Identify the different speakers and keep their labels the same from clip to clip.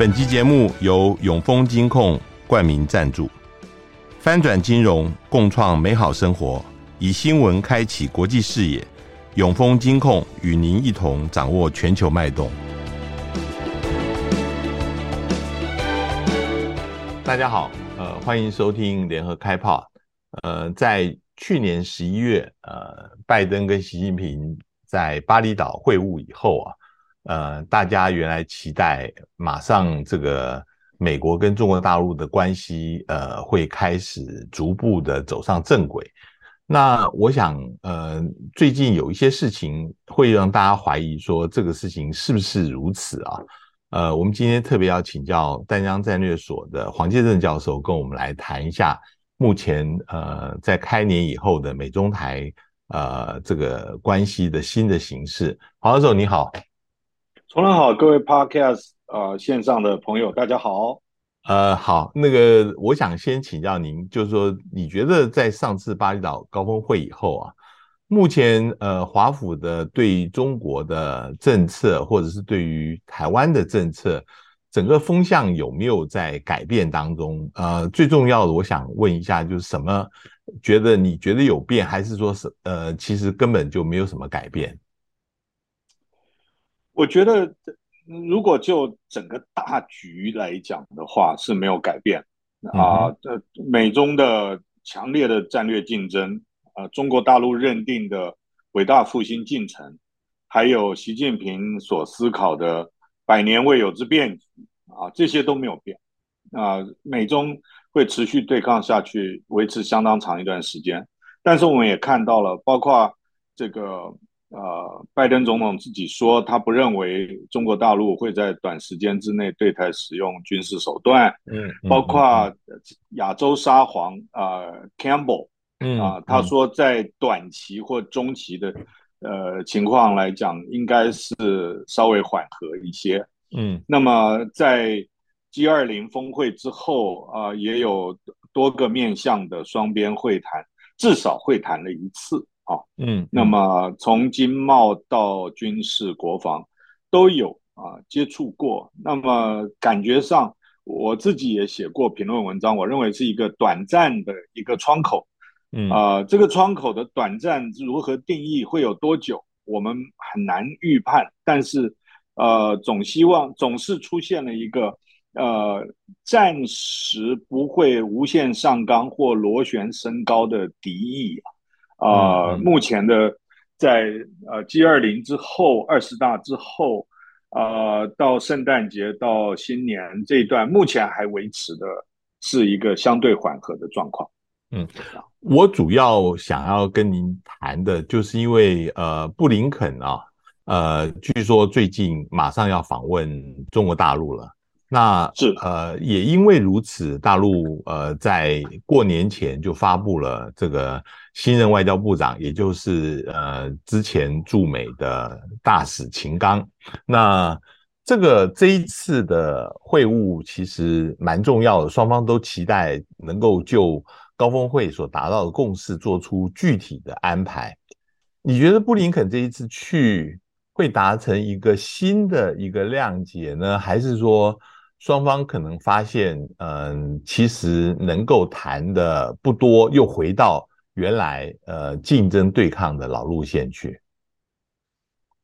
Speaker 1: 本集节目由永丰金控冠名赞助，翻转金融，共创美好生活，以新闻开启国际视野。永丰金控与您一同掌握全球脉动。大家好，呃，欢迎收听联合开炮。呃，在去年十一月，呃，拜登跟习近平在巴厘岛会晤以后啊。呃，大家原来期待马上这个美国跟中国大陆的关系，呃，会开始逐步的走上正轨。那我想，呃，最近有一些事情会让大家怀疑说这个事情是不是如此啊？呃，我们今天特别要请教淡江战略所的黄建正教授，跟我们来谈一下目前呃在开年以后的美中台呃这个关系的新的形势。黄教授你好。
Speaker 2: 重来好，各位 Podcast 呃线上的朋友，大家好。
Speaker 1: 呃，好，那个我想先请教您，就是说，你觉得在上次巴厘岛高峰会以后啊，目前呃华府的对中国的政策，或者是对于台湾的政策，整个风向有没有在改变当中？呃，最重要的，我想问一下，就是什么觉得你觉得有变，还是说是呃其实根本就没有什么改变？
Speaker 2: 我觉得，如果就整个大局来讲的话，是没有改变啊。这、呃、美中的强烈的战略竞争，呃，中国大陆认定的伟大复兴进程，还有习近平所思考的百年未有之变局啊，这些都没有变啊。美中会持续对抗下去，维持相当长一段时间。但是我们也看到了，包括这个。呃，拜登总统自己说，他不认为中国大陆会在短时间之内对台使用军事手段。嗯，嗯包括亚洲沙皇啊、呃、Campbell，嗯啊、呃，他说在短期或中期的呃情况来讲，应该是稍微缓和一些。嗯，那么在 G 二零峰会之后啊、呃，也有多个面向的双边会谈，至少会谈了一次。啊，嗯，那么从经贸到军事国防都有啊接触过，那么感觉上我自己也写过评论文章，我认为是一个短暂的一个窗口，嗯。啊，这个窗口的短暂如何定义，会有多久，我们很难预判，但是呃，总希望总是出现了一个呃暂时不会无限上纲或螺旋升高的敌意啊。啊、呃，目前的在呃 G 二零之后，二十大之后，啊、呃，到圣诞节到新年这一段，目前还维持的是一个相对缓和的状况。
Speaker 1: 嗯，我主要想要跟您谈的，就是因为呃，布林肯啊，呃，据说最近马上要访问中国大陆了。那是呃，也因为如此，大陆呃，在过年前就发布了这个新任外交部长，也就是呃之前驻美的大使秦刚。那这个这一次的会晤其实蛮重要的，双方都期待能够就高峰会所达到的共识做出具体的安排。你觉得布林肯这一次去会达成一个新的一个谅解呢，还是说？双方可能发现，嗯，其实能够谈的不多，又回到原来呃竞争对抗的老路线去。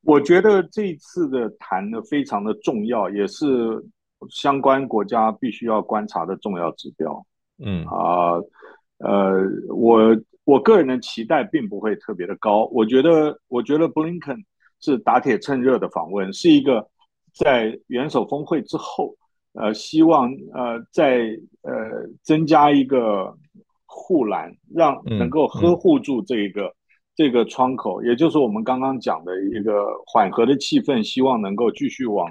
Speaker 2: 我觉得这一次的谈的非常的重要，也是相关国家必须要观察的重要指标。嗯啊，呃，我我个人的期待并不会特别的高。我觉得，我觉得布林肯是打铁趁热的访问，是一个在元首峰会之后。呃，希望呃再呃增加一个护栏，让能够呵护住这个、嗯嗯、这个窗口，也就是我们刚刚讲的一个缓和的气氛，希望能够继续往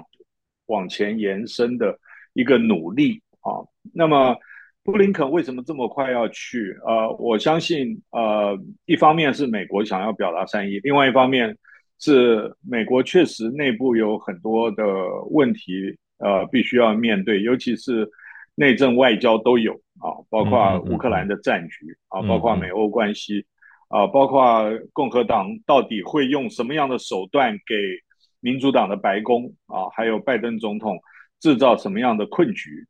Speaker 2: 往前延伸的一个努力啊。那么布林肯为什么这么快要去？呃，我相信呃一方面是美国想要表达善意，另外一方面是美国确实内部有很多的问题。呃，必须要面对，尤其是内政外交都有啊，包括乌克兰的战局啊，包括美欧关系啊，包括共和党到底会用什么样的手段给民主党的白宫啊，还有拜登总统制造什么样的困局。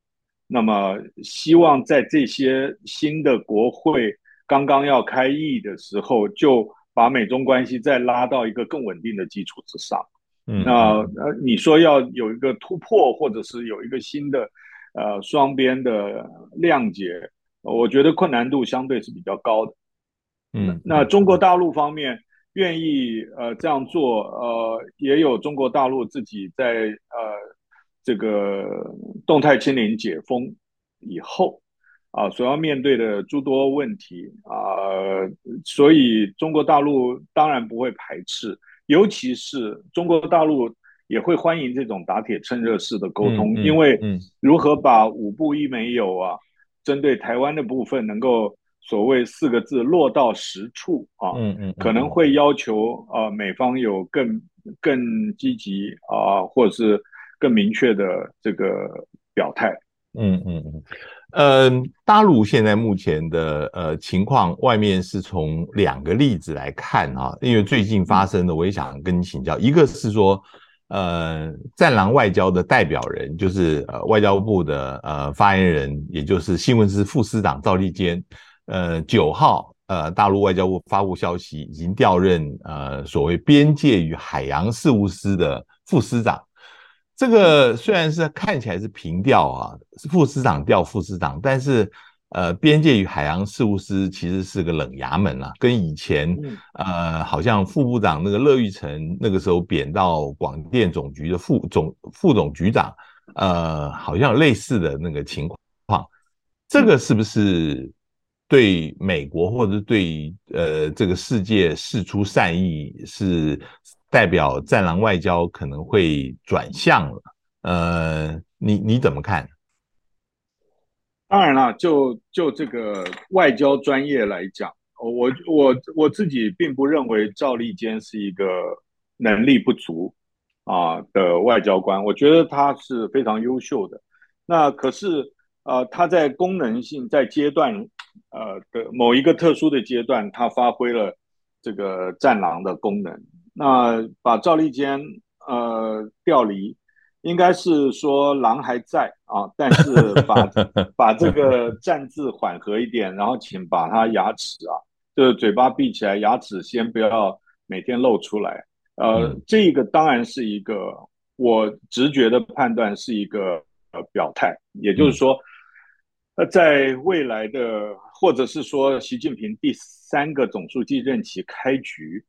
Speaker 2: 那么，希望在这些新的国会刚刚要开议的时候，就把美中关系再拉到一个更稳定的基础之上。嗯，那呃，你说要有一个突破，或者是有一个新的呃双边的谅解，我觉得困难度相对是比较高的。嗯，那中国大陆方面愿意呃这样做，呃，也有中国大陆自己在呃。这个动态清零解封以后啊，所要面对的诸多问题啊，所以中国大陆当然不会排斥，尤其是中国大陆也会欢迎这种打铁趁热式的沟通，因为如何把五不一没有啊，针对台湾的部分能够所谓四个字落到实处啊，可能会要求啊美方有更更积极啊，或者是。更明确的这个表态，
Speaker 1: 嗯嗯嗯，呃，大陆现在目前的呃情况，外面是从两个例子来看啊，因为最近发生的，我也想跟你请教，一个是说，呃，战狼外交的代表人，就是呃外交部的呃发言人，也就是新闻司副司长赵立坚，呃，九号呃大陆外交部发布消息，已经调任呃所谓边界与海洋事务司的副司长。这个虽然是看起来是平调啊，是副司长调副司长，但是呃，边界与海洋事务司其实是个冷衙门啊，跟以前呃，好像副部长那个乐玉成那个时候贬到广电总局的副总副总局长，呃，好像有类似的那个情况。这个是不是对美国或者对呃这个世界释出善意是？代表战狼外交可能会转向了，呃，你你怎么看？
Speaker 2: 当然了，就就这个外交专业来讲，我我我自己并不认为赵立坚是一个能力不足啊的外交官，我觉得他是非常优秀的。那可是呃，他在功能性在阶段呃的某一个特殊的阶段，他发挥了这个战狼的功能。那把赵立坚呃调离，应该是说狼还在啊，但是把 把这个战字缓和一点，然后请把他牙齿啊，就是嘴巴闭起来，牙齿先不要每天露出来。呃，这个当然是一个我直觉的判断，是一个呃表态，也就是说，呃，在未来的或者是说习近平第三个总书记任期开局。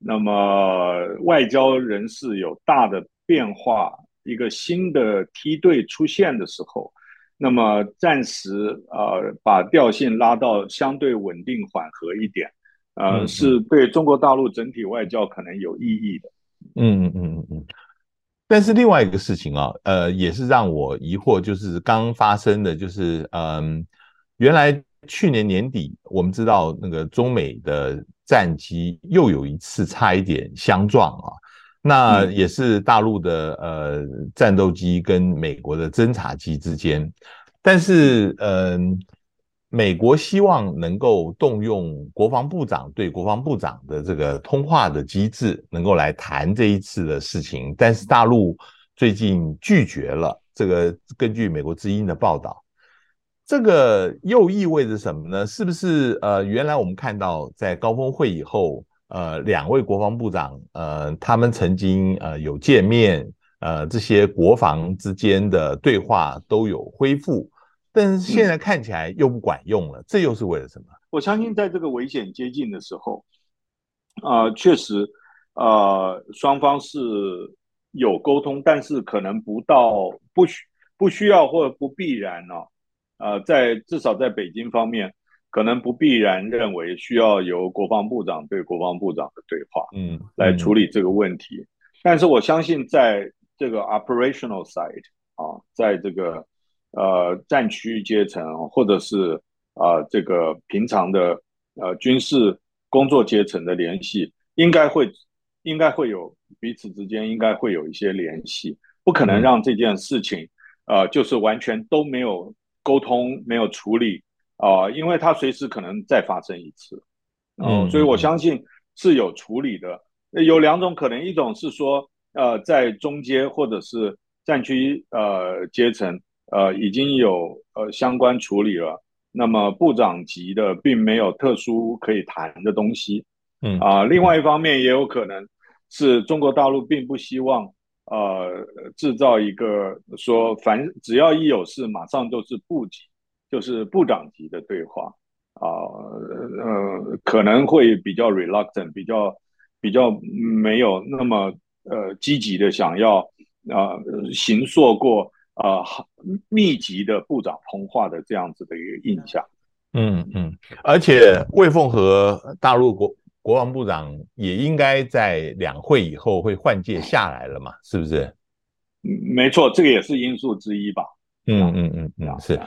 Speaker 2: 那么外交人士有大的变化，一个新的梯队出现的时候，那么暂时呃把调性拉到相对稳定缓和一点，呃，是对中国大陆整体外交可能有意义的。
Speaker 1: 嗯嗯嗯嗯嗯。但是另外一个事情啊，呃，也是让我疑惑，就是刚发生的就是嗯，原来去年年底我们知道那个中美的。战机又有一次差一点相撞啊，那也是大陆的呃战斗机跟美国的侦察机之间，但是嗯、呃，美国希望能够动用国防部长对国防部长的这个通话的机制，能够来谈这一次的事情，但是大陆最近拒绝了。这个根据美国之音的报道。这个又意味着什么呢？是不是呃，原来我们看到在高峰会以后，呃，两位国防部长呃，他们曾经呃有见面，呃，这些国防之间的对话都有恢复，但是现在看起来又不管用了，嗯、这又是为了什么？
Speaker 2: 我相信在这个危险接近的时候，啊、呃，确实，呃，双方是有沟通，但是可能不到不需不需要或者不必然呢、哦。呃，在至少在北京方面，可能不必然认为需要由国防部长对国防部长的对话，嗯，来处理这个问题。但是我相信，在这个 operational side 啊，在这个呃战区阶层，或者是啊、呃、这个平常的呃军事工作阶层的联系，应该会应该会有彼此之间应该会有一些联系，不可能让这件事情、嗯、呃就是完全都没有。沟通没有处理啊、呃，因为它随时可能再发生一次，呃、嗯，所以我相信是有处理的。有两种可能，一种是说，呃，在中阶或者是战区呃阶层呃已经有呃相关处理了，那么部长级的并没有特殊可以谈的东西。嗯啊，另外一方面也有可能是中国大陆并不希望呃制造一个说凡只要一有事马上就是部级，就是部长级的对话啊，呃可能会比较 reluctant，比较比较没有那么呃积极的想要啊、呃、形塑过啊、呃、密集的部长通话的这样子的一个印象。
Speaker 1: 嗯嗯，而且魏凤和大陆国。国防部长也应该在两会以后会换届下来了嘛？是不是？
Speaker 2: 嗯，没错，这个也是因素之一吧。
Speaker 1: 嗯嗯嗯嗯，是。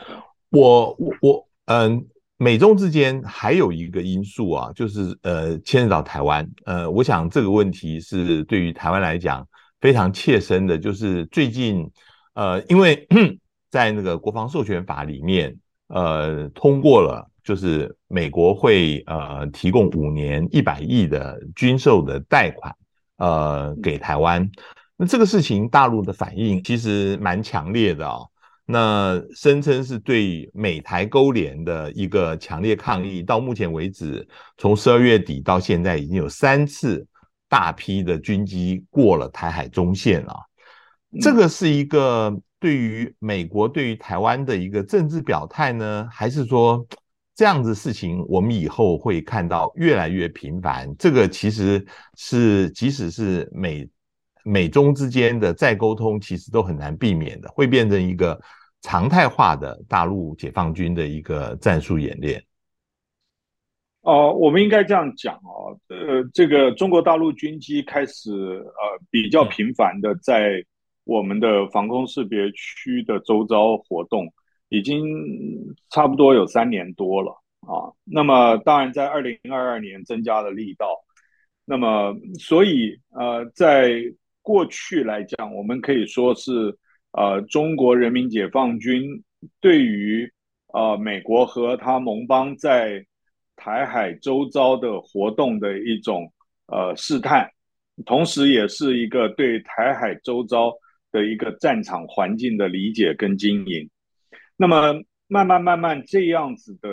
Speaker 1: 我我我，嗯，美中之间还有一个因素啊，就是呃，牵扯到台湾。呃，我想这个问题是对于台湾来讲非常切身的，就是最近呃，因为 在那个国防授权法里面，呃，通过了。就是美国会呃提供五年一百亿的军售的贷款呃给台湾，那这个事情大陆的反应其实蛮强烈的哦。那声称是对美台勾连的一个强烈抗议。到目前为止，从十二月底到现在，已经有三次大批的军机过了台海中线了。这个是一个对于美国对于台湾的一个政治表态呢，还是说？这样子事情，我们以后会看到越来越频繁。这个其实是，即使是美美中之间的再沟通，其实都很难避免的，会变成一个常态化的大陆解放军的一个战术演练。
Speaker 2: 哦、呃，我们应该这样讲哦，呃，这个中国大陆军机开始呃比较频繁的在我们的防空识别区的周遭活动。已经差不多有三年多了啊，那么当然在二零二二年增加了力道，那么所以呃，在过去来讲，我们可以说是呃中国人民解放军对于呃美国和他盟邦在台海周遭的活动的一种呃试探，同时也是一个对台海周遭的一个战场环境的理解跟经营。那么慢慢慢慢这样子的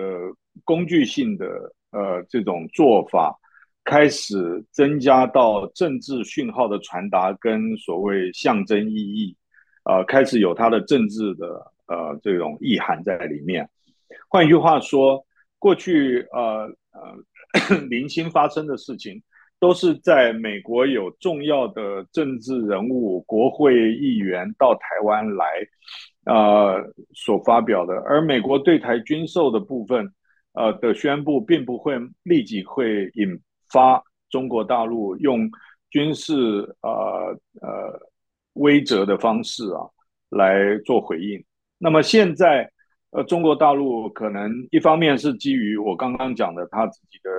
Speaker 2: 工具性的呃这种做法，开始增加到政治讯号的传达跟所谓象征意义，呃开始有它的政治的呃这种意涵在里面。换句话说，过去呃呃 零星发生的事情，都是在美国有重要的政治人物、国会议员到台湾来。呃，所发表的，而美国对台军售的部分，呃的宣布，并不会立即会引发中国大陆用军事呃呃威慑的方式啊来做回应。那么现在，呃，中国大陆可能一方面是基于我刚刚讲的他自己的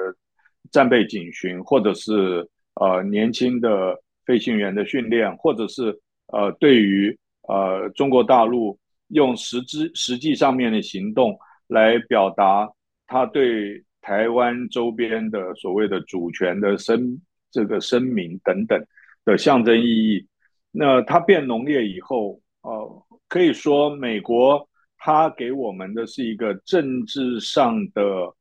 Speaker 2: 战备警巡，或者是呃年轻的飞行员的训练，或者是呃对于。呃，中国大陆用实质实际上面的行动来表达他对台湾周边的所谓的主权的声这个声明等等的象征意义。那它变浓烈以后，呃，可以说美国它给我们的是一个政治上的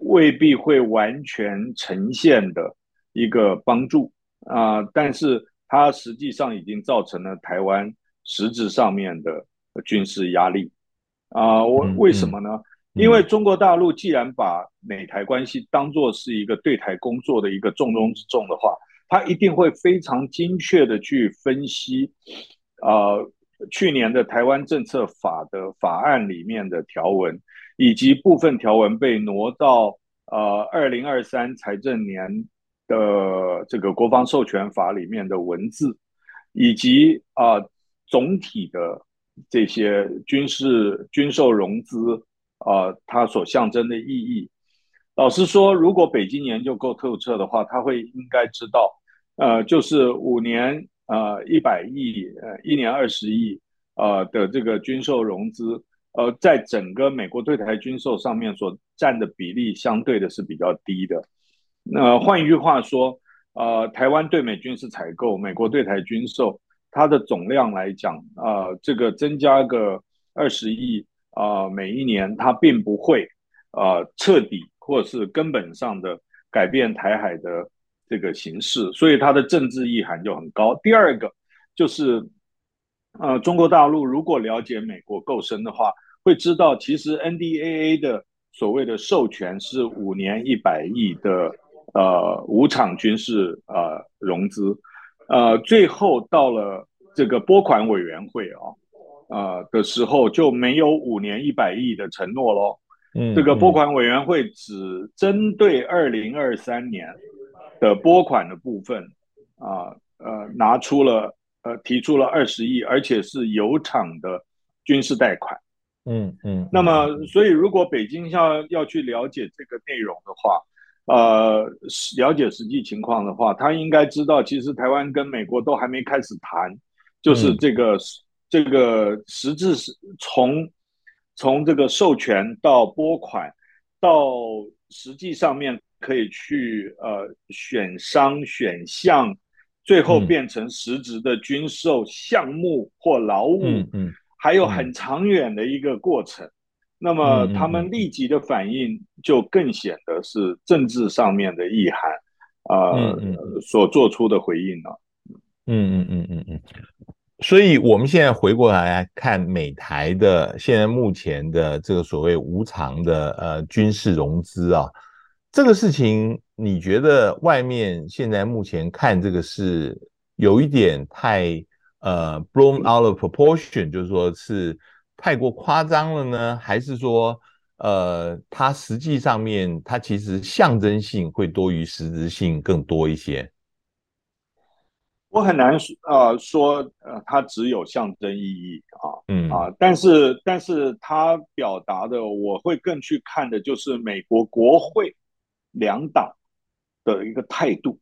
Speaker 2: 未必会完全呈现的一个帮助啊，但是它实际上已经造成了台湾。实质上面的军事压力啊，我为什么呢？因为中国大陆既然把美台关系当作是一个对台工作的一个重中之重的话，他一定会非常精确的去分析，呃，去年的台湾政策法的法案里面的条文，以及部分条文被挪到呃二零二三财政年的这个国防授权法里面的文字，以及啊。呃总体的这些军事军售融资啊、它所象征的意义，老实说，如果北京研究够透彻的话，他会应该知道，呃，就是五年呃一百亿呃一年二十亿呃的这个军售融资，呃，在整个美国对台军售上面所占的比例相对的是比较低的。那换一句话说，呃，台湾对美军事采购，美国对台军售。它的总量来讲，呃，这个增加个二十亿啊，每一年它并不会呃彻底或是根本上的改变台海的这个形势，所以它的政治意涵就很高。第二个就是，呃，中国大陆如果了解美国够深的话，会知道其实 NDAA 的所谓的授权是五年一百亿的呃无偿军事呃融资。呃，最后到了这个拨款委员会啊，呃的时候就没有五年一百亿的承诺喽。嗯，这个拨款委员会只针对二零二三年的拨款的部分啊，呃，呃，拿出了呃提出了二十亿，而且是有偿的军事贷款。嗯嗯。那么，所以如果北京要要去了解这个内容的话，呃，了解实际情况的话，他应该知道，其实台湾跟美国都还没开始谈，就是这个、嗯、这个实质是从从这个授权到拨款，到实际上面可以去呃选商选项，最后变成实质的军售项目或劳务，嗯，嗯，还有很长远的一个过程。那么他们立即的反应就更显得是政治上面的意涵，啊、呃嗯嗯，所做出的回应了。
Speaker 1: 嗯嗯嗯嗯嗯。所以我们现在回过来看美台的现在目前的这个所谓无偿的呃军事融资啊，这个事情你觉得外面现在目前看这个是有一点太呃 blown out of proportion，就是说是。太过夸张了呢，还是说，呃，它实际上面它其实象征性会多于实质性更多一些？
Speaker 2: 我很难说，呃，说，呃，它只有象征意义啊，嗯啊，但是，但是它表达的，我会更去看的就是美国国会两党的一个态度。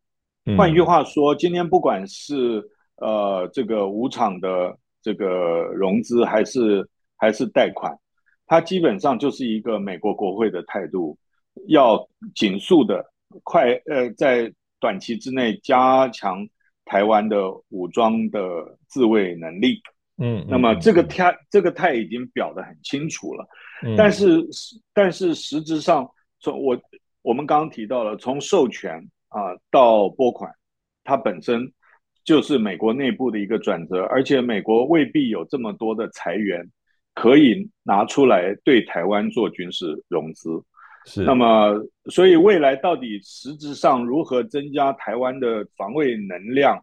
Speaker 2: 嗯、换句话说，今天不管是呃这个五场的这个融资，还是还是贷款，它基本上就是一个美国国会的态度，要紧速的快呃，在短期之内加强台湾的武装的自卫能力。嗯，那么这个态这个态已经表得很清楚了。嗯，但是但是实质上，从我我们刚刚提到了，从授权啊到拨款，它本身就是美国内部的一个转折，而且美国未必有这么多的财源。可以拿出来对台湾做军事融资，是。那么，所以未来到底实质上如何增加台湾的防卫能量，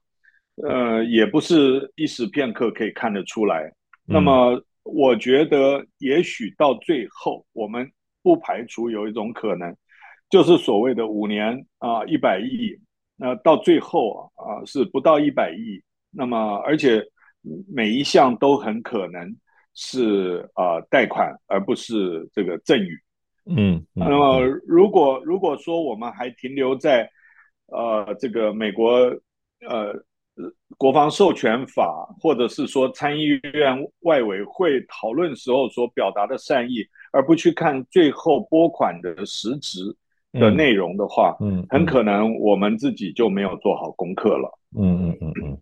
Speaker 2: 呃，也不是一时片刻可以看得出来。那么，我觉得也许到最后，我们不排除有一种可能，就是所谓的五年啊一百亿，那到最后啊是不到一百亿。那么，而且每一项都很可能。是呃贷款，而不是这个赠与。嗯，嗯，那么如果如果说我们还停留在呃这个美国呃国防授权法，或者是说参议院外委会讨论时候所表达的善意，而不去看最后拨款的实质的内容的话，嗯，嗯，很可能我们自己就没有做好功课了。嗯嗯嗯嗯。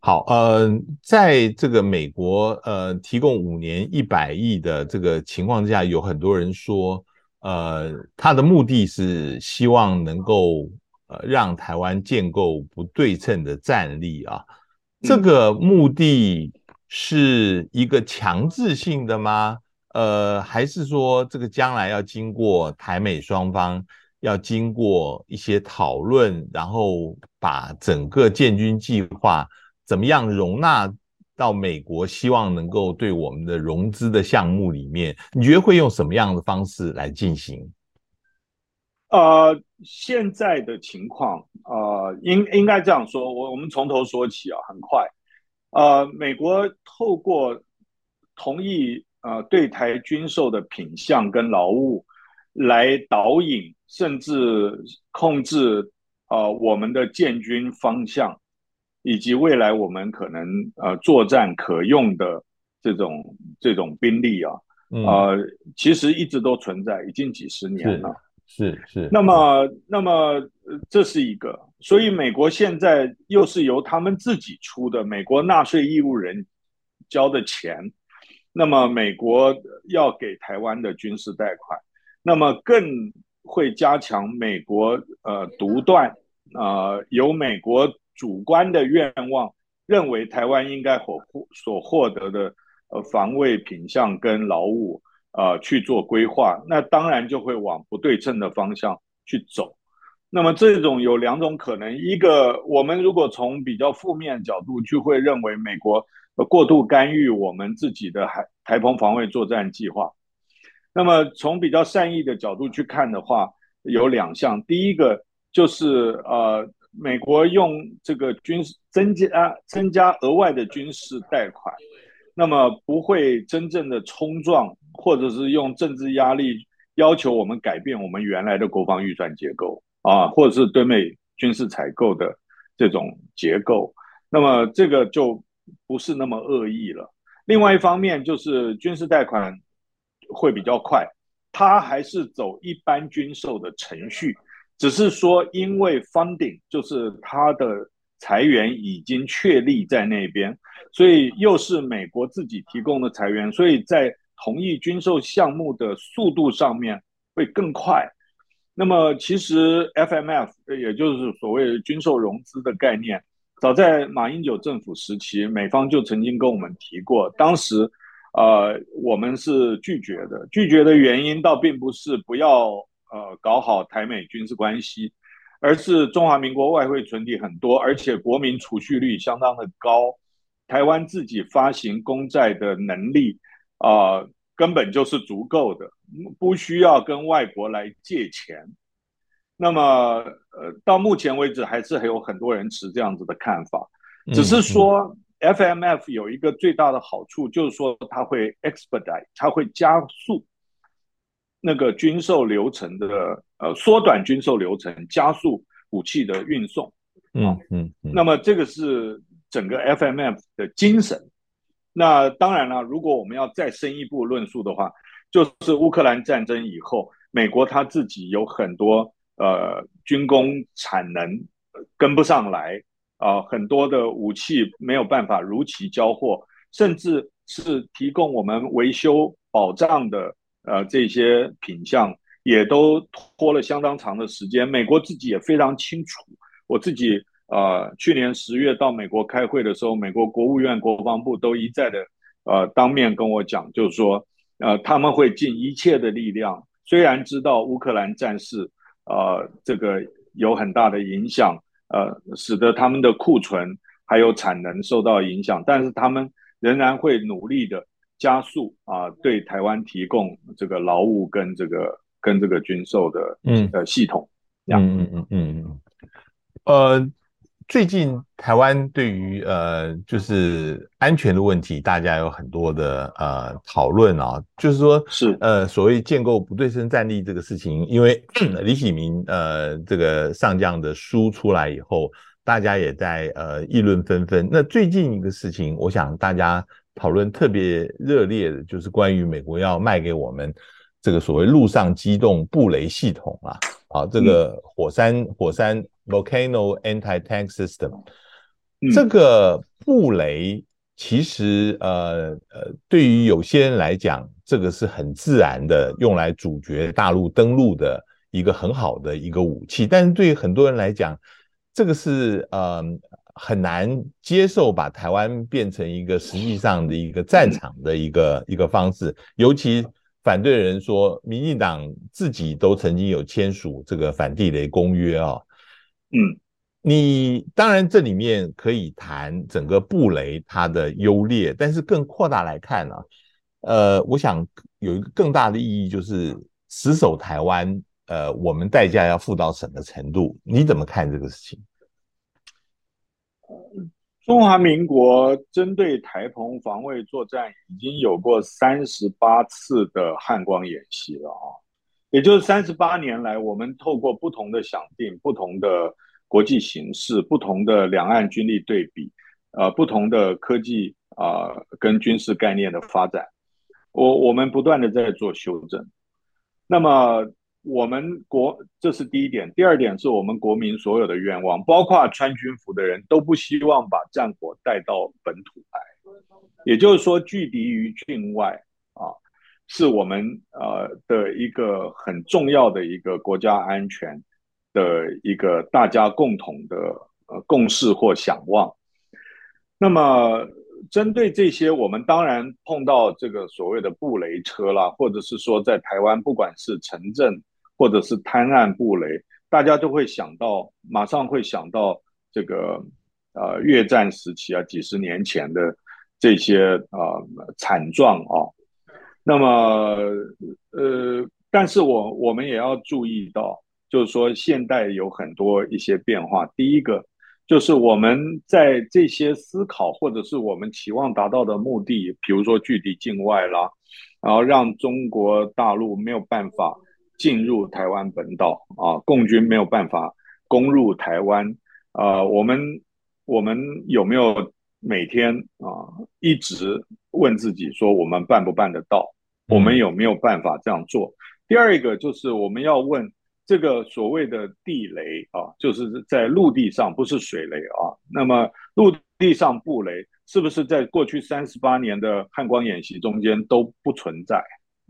Speaker 1: 好，呃，在这个美国呃提供五年一百亿的这个情况之下，有很多人说，呃，他的目的是希望能够呃让台湾建构不对称的战力啊，这个目的是一个强制性的吗？呃，还是说这个将来要经过台美双方要经过一些讨论，然后把整个建军计划？怎么样容纳到美国希望能够对我们的融资的项目里面？你觉得会用什么样的方式来进行？
Speaker 2: 呃，现在的情况，呃，应应该这样说，我我们从头说起啊，很快。呃，美国透过同意呃对台军售的品项跟劳务来导引，甚至控制呃我们的建军方向。以及未来我们可能呃作战可用的这种这种兵力啊，呃，其实一直都存在，已经几十年了。
Speaker 1: 是是。
Speaker 2: 那么那么这是一个，所以美国现在又是由他们自己出的，美国纳税义务人交的钱，那么美国要给台湾的军事贷款，那么更会加强美国呃独断，呃由美国主观的愿望，认为台湾应该获所获得的呃防卫品项跟劳务。呃，去做规划，那当然就会往不对称的方向去走。那么这种有两种可能，一个我们如果从比较负面角度去会认为美国过度干预我们自己的海台澎防卫作战计划。那么从比较善意的角度去看的话，有两项，第一个就是呃，美国用这个军事增加增加额外的军事贷款。那么不会真正的冲撞，或者是用政治压力要求我们改变我们原来的国防预算结构啊，或者是对美军事采购的这种结构。那么这个就不是那么恶意了。另外一方面就是军事贷款会比较快，它还是走一般军售的程序，只是说因为 funding 就是它的。财源已经确立在那边，所以又是美国自己提供的财源，所以在同意军售项目的速度上面会更快。那么，其实 FMF 也就是所谓军售融资的概念，早在马英九政府时期，美方就曾经跟我们提过，当时呃我们是拒绝的，拒绝的原因倒并不是不要呃搞好台美军事关系。而是中华民国外汇存底很多，而且国民储蓄率相当的高，台湾自己发行公债的能力啊、呃，根本就是足够的，不需要跟外国来借钱。那么，呃，到目前为止还是还有很多人持这样子的看法，只是说 FMF 有一个最大的好处，就是说它会 expedite，它会加速。那个军售流程的呃缩短军售流程，加速武器的运送，嗯嗯，嗯，那么这个是整个 FMF 的精神。那当然了，如果我们要再深一步论述的话，就是乌克兰战争以后，美国他自己有很多呃军工产能跟不上来啊，呃，很多的武器没有办法如期交货，甚至是提供我们维修保障的。呃，这些品项也都拖了相当长的时间。美国自己也非常清楚。我自己呃，去年十月到美国开会的时候，美国国务院、国防部都一再的呃当面跟我讲，就是说呃他们会尽一切的力量。虽然知道乌克兰战事呃这个有很大的影响，呃使得他们的库存还有产能受到影响，但是他们仍然会努力的。加速啊，对台湾提供这个劳务跟这个跟这个军售的嗯呃系统，嗯嗯嗯嗯嗯，
Speaker 1: 呃，最近台湾对于呃就是安全的问题，大家有很多的呃讨论啊，就是说
Speaker 2: 是
Speaker 1: 呃所谓建构不对称战力这个事情，因为 李喜明呃这个上将的书出来以后，大家也在呃议论纷纷。那最近一个事情，我想大家。讨论特别热烈的就是关于美国要卖给我们这个所谓陆上机动布雷系统啊，啊，这个火山火山 volcano anti-tank system，这个布雷其实呃呃，对于有些人来讲，这个是很自然的用来阻绝大陆登陆的一个很好的一个武器，但是对于很多人来讲，这个是呃。很难接受把台湾变成一个实际上的一个战场的一个一个方式，尤其反对人说，民进党自己都曾经有签署这个反地雷公约啊。嗯，你当然这里面可以谈整个布雷它的优劣，但是更扩大来看呢，呃，我想有一个更大的意义就是死守台湾，呃，我们代价要付到什么程度？你怎么看这个事情？
Speaker 2: 中华民国针对台澎防卫作战已经有过三十八次的汉光演习了啊，也就是三十八年来，我们透过不同的想定、不同的国际形势、不同的两岸军力对比，呃，不同的科技啊、跟军事概念的发展，我我们不断的在做修正。那么我们国这是第一点，第二点是我们国民所有的愿望，包括穿军服的人都不希望把战火带到本土来，也就是说，拒敌于境外啊，是我们呃的一个很重要的一个国家安全的一个大家共同的呃共识或想望。那么。针对这些，我们当然碰到这个所谓的布雷车啦，或者是说在台湾，不管是城镇或者是滩岸布雷，大家都会想到，马上会想到这个呃越战时期啊，几十年前的这些呃惨状啊。那么呃，但是我我们也要注意到，就是说现代有很多一些变化。第一个。就是我们在这些思考，或者是我们期望达到的目的，比如说拒敌境外啦，然后让中国大陆没有办法进入台湾本岛啊，共军没有办法攻入台湾啊，我们我们有没有每天啊一直问自己说，我们办不办得到？我们有没有办法这样做？第二一个就是我们要问。这个所谓的地雷啊，就是在陆地上，不是水雷啊。那么陆地上布雷是不是在过去三十八年的汉光演习中间都不存在？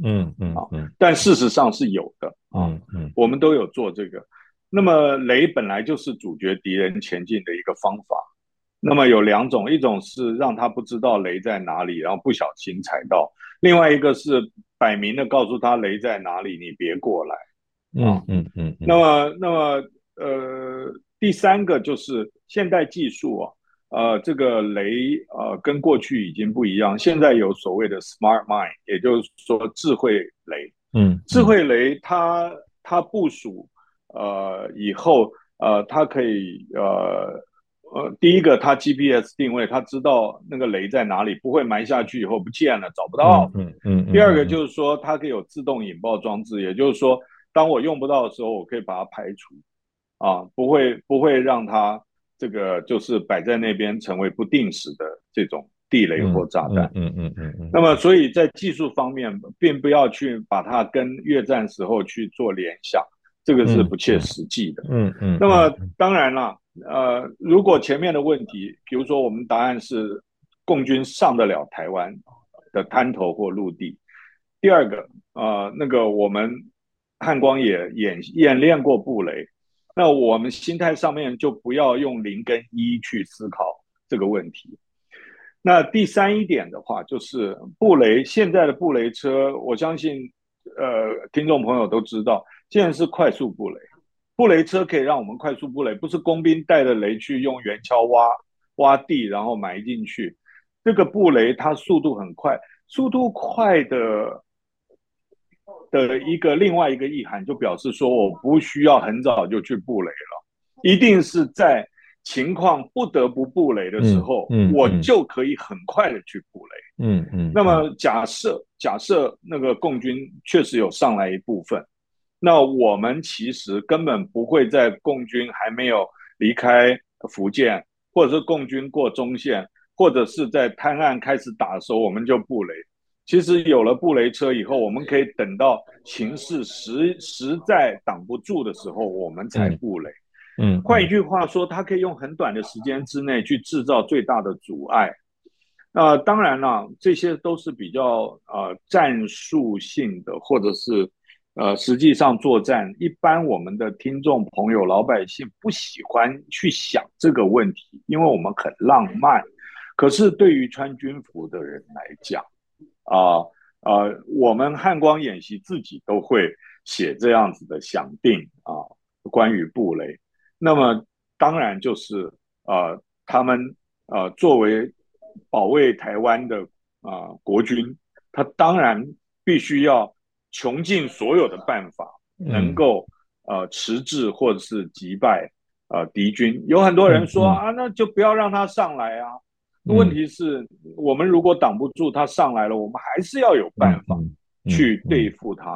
Speaker 1: 嗯嗯啊，
Speaker 2: 但事实上是有的啊。
Speaker 1: 嗯嗯，
Speaker 2: 我们都有做这个。那么雷本来就是阻绝敌人前进的一个方法。那么有两种，一种是让他不知道雷在哪里，然后不小心踩到；另外一个是摆明的告诉他雷在哪里，你别过来。
Speaker 1: 嗯嗯嗯，
Speaker 2: 那么那么呃，第三个就是现代技术啊，呃，这个雷呃跟过去已经不一样，现在有所谓的 smart mine，也就是说智慧雷。
Speaker 1: 嗯，
Speaker 2: 智慧雷它它部署呃以后呃它可以呃呃第一个它 GPS 定位，它知道那个雷在哪里，不会埋下去以后不见了找不到。
Speaker 1: 嗯嗯。
Speaker 2: 第二个就是说它可以有自动引爆装置，也就是说。当我用不到的时候，我可以把它排除，啊，不会不会让它这个就是摆在那边成为不定时的这种地雷或炸弹。
Speaker 1: 嗯嗯嗯嗯。
Speaker 2: 那么，所以在技术方面，并不要去把它跟越战时候去做联想，这个是不切实际的。
Speaker 1: 嗯嗯。
Speaker 2: 那么，当然了，呃，如果前面的问题，比如说我们答案是共军上得了台湾的滩头或陆地，第二个，呃，那个我们。汉光也演演练过布雷，那我们心态上面就不要用零跟一去思考这个问题。那第三一点的话，就是布雷现在的布雷车，我相信呃听众朋友都知道，现在是快速布雷，布雷车可以让我们快速布雷，不是工兵带着雷去用圆锹挖挖地然后埋进去，这个布雷它速度很快，速度快的。的一个另外一个意涵，就表示说，我不需要很早就去布雷了，一定是在情况不得不布雷的时候，嗯嗯嗯、我就可以很快的去布雷。
Speaker 1: 嗯嗯。嗯，
Speaker 2: 那么假设假设那个共军确实有上来一部分，那我们其实根本不会在共军还没有离开福建，或者是共军过中线，或者是在滩岸开始打的时候，我们就布雷。其实有了布雷车以后，我们可以等到形势实实在挡不住的时候，我们才布雷。
Speaker 1: 嗯，嗯，
Speaker 2: 换一句话说，它可以用很短的时间之内去制造最大的阻碍。呃，当然了，这些都是比较呃战术性的，或者是呃实际上作战，一般我们的听众朋友、老百姓不喜欢去想这个问题，因为我们很浪漫。可是对于穿军服的人来讲，啊啊！我们汉光演习自己都会写这样子的想定啊，关于布雷。那么当然就是呃，他们呃作为保卫台湾的啊、呃、国军，他当然必须要穷尽所有的办法，能够呃迟滞或者是击败呃敌军。有很多人说啊，那就不要让他上来啊。问题是，我们如果挡不住他上来了，我们还是要有办法去对付他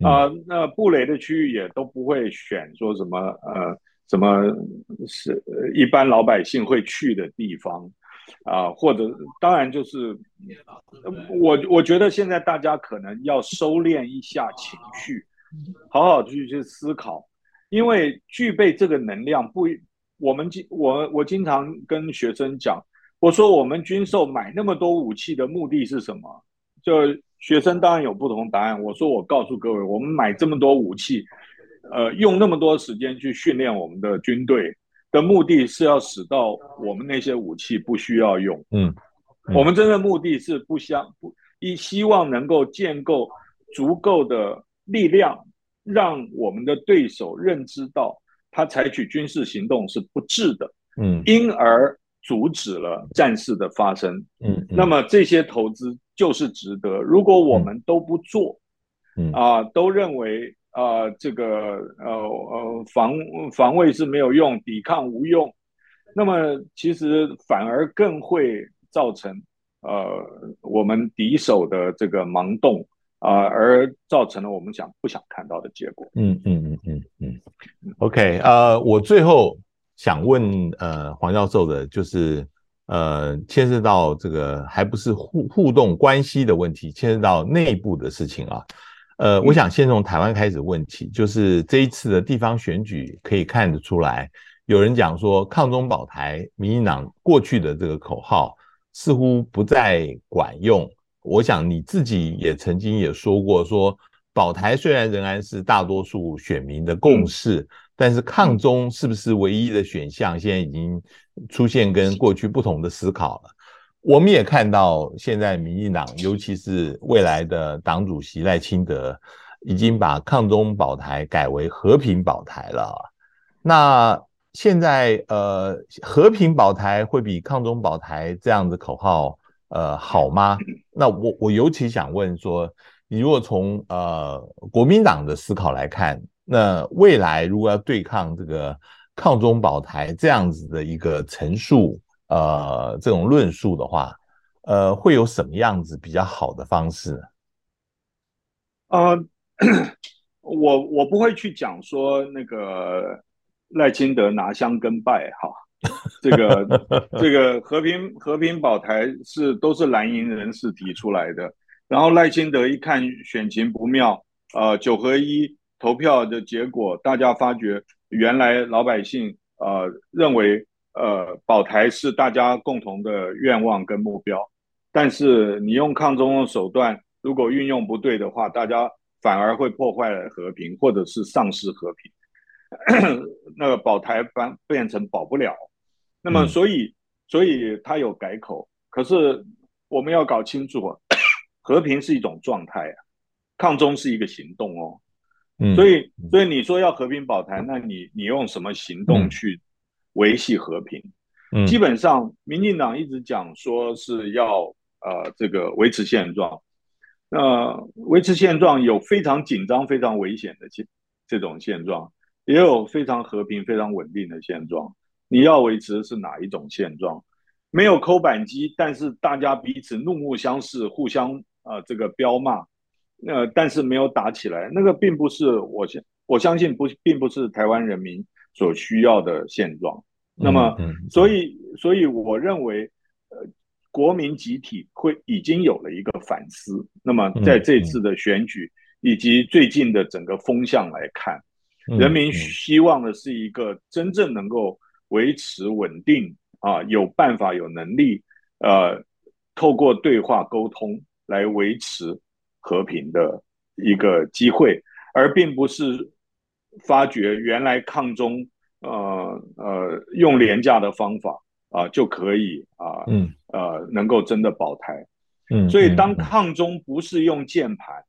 Speaker 2: 啊、呃。那布雷的区域也都不会选说什么呃什么是一般老百姓会去的地方啊、呃，或者当然就是我我觉得现在大家可能要收敛一下情绪好好去去思考，因为具备这个能量不，我们经我我经常跟学生讲，我说我们军售买那么多武器的目的是什么？就学生当然有不同答案。我说我告诉各位，我们买这么多武器，呃，用那么多时间去训练我们的军队的目的是要使到我们那些武器不需要用。嗯，嗯我们真的目的是不相不一希望能够建构足够的力量，让我们的对手认知到他采取军事行动是不智的。嗯，因而阻止了战事的发生。嗯，嗯那么这些投资就是值得。如果我们都不做，嗯啊，都认为。啊、呃，这个呃呃防防卫是没有用，抵抗无用，那么其实反而更会造成呃我们敌手的这个盲动啊、呃，而造成了我们想不想看到的结果。嗯嗯嗯嗯
Speaker 1: 嗯。OK，呃，我最后想问呃黄教授的就是呃牵涉到这个还不是互互动关系的问题，牵涉到内部的事情啊。呃，我想先从台湾开始问起，就是这一次的地方选举可以看得出来，有人讲说抗中保台，民进党过去的这个口号似乎不再管用。我想你自己也曾经也说过，说保台虽然仍然是大多数选民的共识，但是抗中是不是唯一的选项，现在已经出现跟过去不同的思考了。我们也看到，现在民进党，尤其是未来的党主席赖清德，已经把抗中保台改为和平保台了。那现在，呃，和平保台会比抗中保台这样的口号，呃，好吗？那我我尤其想问说，你如果从呃国民党的思考来看，那未来如果要对抗这个抗中保台这样子的一个陈述，呃，这种论述的话，呃，会有什么样子比较好的方式呢？
Speaker 2: 呃，我我不会去讲说那个赖清德拿香跟拜哈，这个这个和平和平保台是都是蓝营人士提出来的，然后赖清德一看选情不妙，呃，九合一投票的结果，大家发觉原来老百姓呃认为。呃，保台是大家共同的愿望跟目标，但是你用抗中的手段，如果运用不对的话，大家反而会破坏了和平，或者是丧失和平。那个保台反变成保不了。那么，所以，所以他有改口。可是我们要搞清楚，和平是一种状态啊，抗中是一个行动哦。所以，所以你说要和平保台，那你你用什么行动去？维系和平，嗯，基本上，民进党一直讲说是要呃这个维持现状，那维持现状有非常紧张、非常危险的这这种现状，也有非常和平、非常稳定的现状。你要维持的是哪一种现状？没有扣扳机，但是大家彼此怒目相视，互相呃这个彪骂，那、呃、但是没有打起来，那个并不是我相我相信不并不是台湾人民所需要的现状。那么，所以，所以我认为，呃，国民集体会已经有了一个反思。那么，在这次的选举以及最近的整个风向来看，人民希望的是一个真正能够维持稳定啊，有办法、有能力，呃，透过对话沟通来维持和平的一个机会，而并不是发觉原来抗中。呃呃，用廉价的方法啊、呃、就可以啊，呃、嗯呃，能够真的保台。嗯，所以当抗中不是用键盘，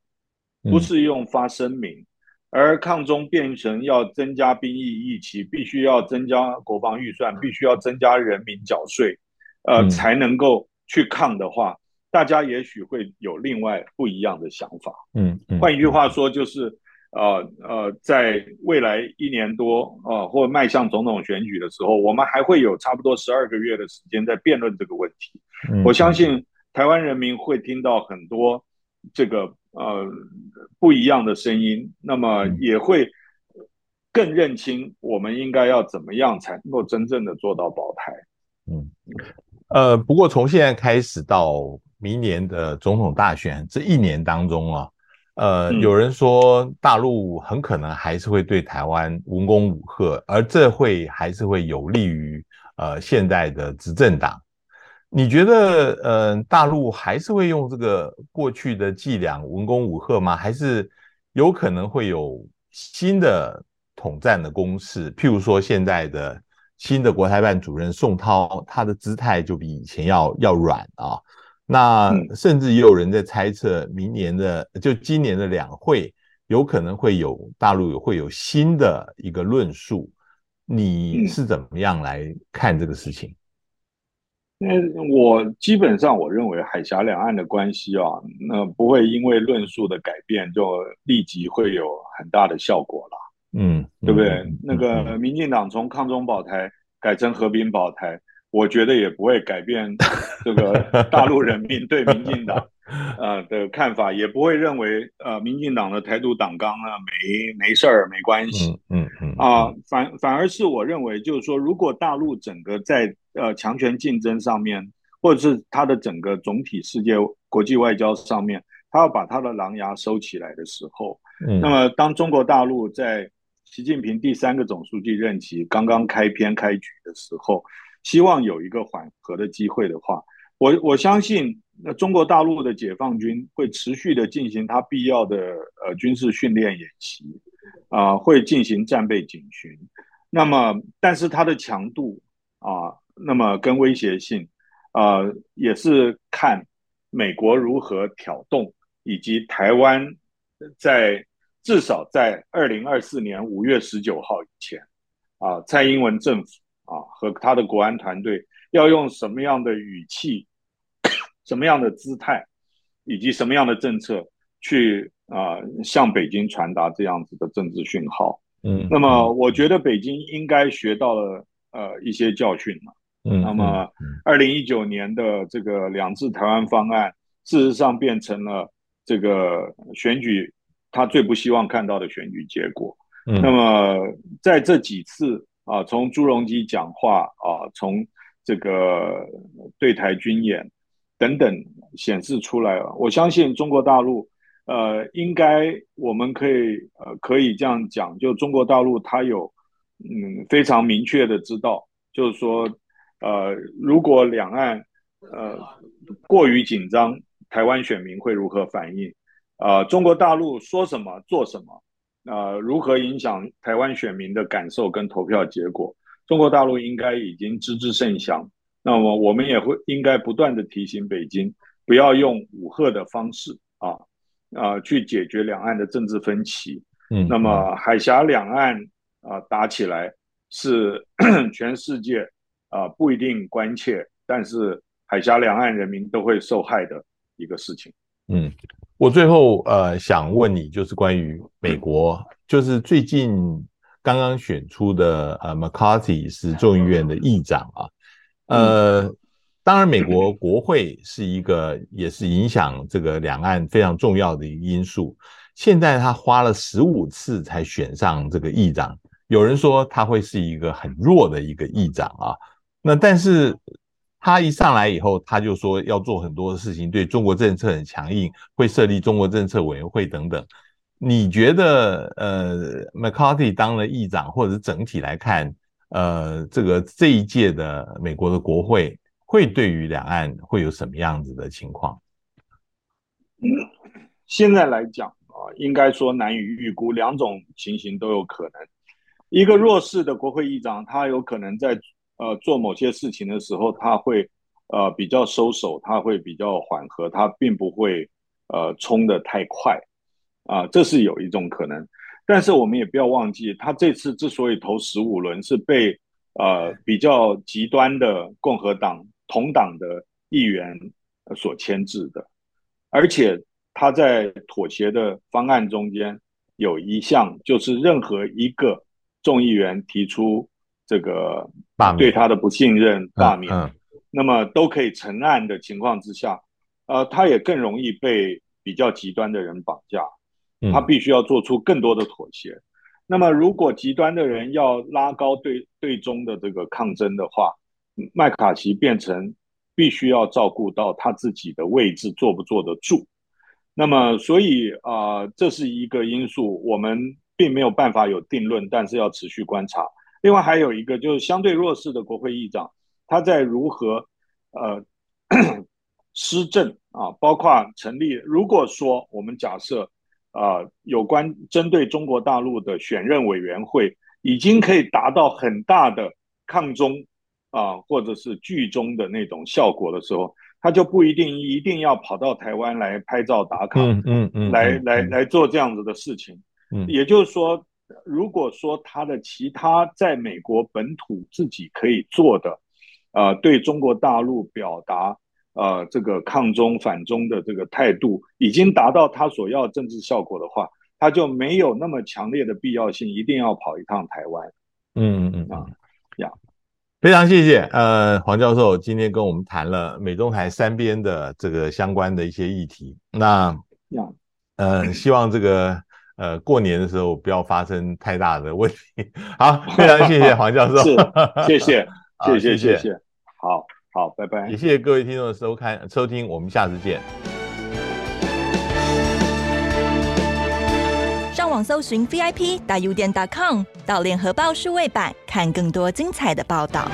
Speaker 2: 嗯、不是用发声明，嗯、而抗中变成要增加兵役役期，必须要增加国防预算，必须要增加人民缴税，呃，嗯、才能够去抗的话，大家也许会有另外不一样的想法。嗯，嗯换一句话说就是。呃呃，在未来一年多啊、呃，或迈向总统选举的时候，我们还会有差不多十二个月的时间在辩论这个问题。嗯、我相信台湾人民会听到很多这个呃不一样的声音，那么也会更认清我们应该要怎么样才能够真正的做到保台。
Speaker 1: 嗯，呃，不过从现在开始到明年的总统大选这一年当中啊。呃，有人说大陆很可能还是会对台湾文攻武吓，而这会还是会有利于呃现在的执政党。你觉得呃大陆还是会用这个过去的伎俩文攻武吓吗？还是有可能会有新的统战的攻势？譬如说现在的新的国台办主任宋涛，他的姿态就比以前要要软啊。那甚至也有人在猜测，明年的就今年的两会有可能会有大陆有会有新的一个论述，你是怎么样来看这个事情？
Speaker 2: 那，我基本上我认为海峡两岸的关系啊，那不会因为论述的改变就立即会有很大的效果了。嗯，对不对？嗯，那个民进党从抗中保台改成和平保台。我觉得也不会改变这个大陆人民对民进党 呃的看法，也不会认为呃民进党的台独党纲呢没没事儿没关系，嗯嗯啊反反而是我认为就是说，如果大陆整个在呃强权竞争上面，或者是它的整个总体世界国际外交上面，它要把它的狼牙收起来的时候，嗯，那么当中国大陆在习近平第三个总书记任期刚刚开篇开局的时候。希望有一个缓和的机会的话，我我相信，那中国大陆的解放军会持续的进行他必要的呃军事训练演习，啊、会进行战备警巡。那么，但是它的强度啊、那么跟威胁性，啊、也是看美国如何挑动，以及台湾在至少在二零二四年五月十九号以前，啊、蔡英文政府。啊，和他的国安团队要用什么样的语气、什么样的姿态，以及什么样的政策去啊、呃、向北京传达这样子的政治讯号？嗯，那么我觉得北京应该学到了呃一些教训嘛。嗯，那么二零一九年的这个两制台湾方案，事实上变成了这个选举他最不希望看到的选举结果。嗯，那么在这几次。啊，从朱镕基讲话啊，从这个对台军演等等显示出来了，我相信中国大陆，呃，应该我们可以呃可以这样讲，就中国大陆它有嗯非常明确的知道，就是说，呃，如果两岸呃过于紧张，台湾选民会如何反应？啊、呃，中国大陆说什么做什么？呃，如何影响台湾选民的感受跟投票结果？中国大陆应该已经知之甚详。那么，我们也会应该不断的提醒北京，不要用武吓的方式啊啊、呃、去解决两岸的政治分歧。嗯，那么海峡两岸啊、呃、打起来是 全世界啊、呃、不一定关切，但是海峡两岸人民都会受害的一个事情。
Speaker 1: 嗯。我最后呃想问你，就是关于美国，就是最近刚刚选出的呃 McCarthy 是众议院的议长啊，呃，当然美国国会是一个也是影响这个两岸非常重要的一个因素。现在他花了十五次才选上这个议长，有人说他会是一个很弱的一个议长啊，那但是。他一上来以后，他就说要做很多的事情，对中国政策很强硬，会设立中国政策委员会等等。你觉得，呃，McCarthy 当了议长，或者是整体来看，呃，这个这一届的美国的国会会对于两岸会有什么样子的情
Speaker 2: 况？现在来讲啊，应该说难以预估，两种情形都有可能。一个弱势的国会议长，他有可能在。呃，做某些事情的时候，他会呃比较收手，他会比较缓和，他并不会呃冲得太快啊，这是有一种可能。但是我们也不要忘记，他这次之所以投十五轮，是被呃比较极端的共和党同党的议员所牵制的，而且他在妥协的方案中间有一项，就是任何一个众议员提出。这个对他的不信任罢免，嗯嗯、那么都可以成案的情况之下，呃，他也更容易被比较极端的人绑架，他必须要做出更多的妥协。嗯、那么，如果极端的人要拉高对对中的这个抗争的话，麦卡锡变成必须要照顾到他自己的位置坐不坐得住。那么，所以啊、呃，这是一个因素，我们并没有办法有定论，但是要持续观察。另外还有一个就是相对弱势的国会议长，他在如何呃 施政啊，包括成立。如果说我们假设啊、呃，有关针对中国大陆的选任委员会已经可以达到很大的抗中啊，或者是剧中的那种效果的时候。他就不一定一定要跑到台湾来拍照打卡，嗯嗯嗯，来来来做这样子的事情。嗯，也就是说，如果说他的其他在美国本土自己可以做的，呃，对中国大陆表达呃这个抗中反中的这个态度，已经达到他所要政治效果的话，他就没有那么强烈的必要性，一定要跑一趟台湾。嗯嗯嗯啊，这样。
Speaker 1: 非常谢谢，呃，黄教授今天跟我们谈了美中台三边的这个相关的一些议题。那，呃，希望这个呃过年的时候不要发生太大的问题。好，非常谢谢黄教授，
Speaker 2: 是，谢谢，谢谢，谢谢，好好，拜拜。
Speaker 1: 也谢谢各位听众的收看收听，我们下次见。
Speaker 3: 上网搜寻 VIP 大 U 点 .com，到联合报数位版看更多精彩的报道。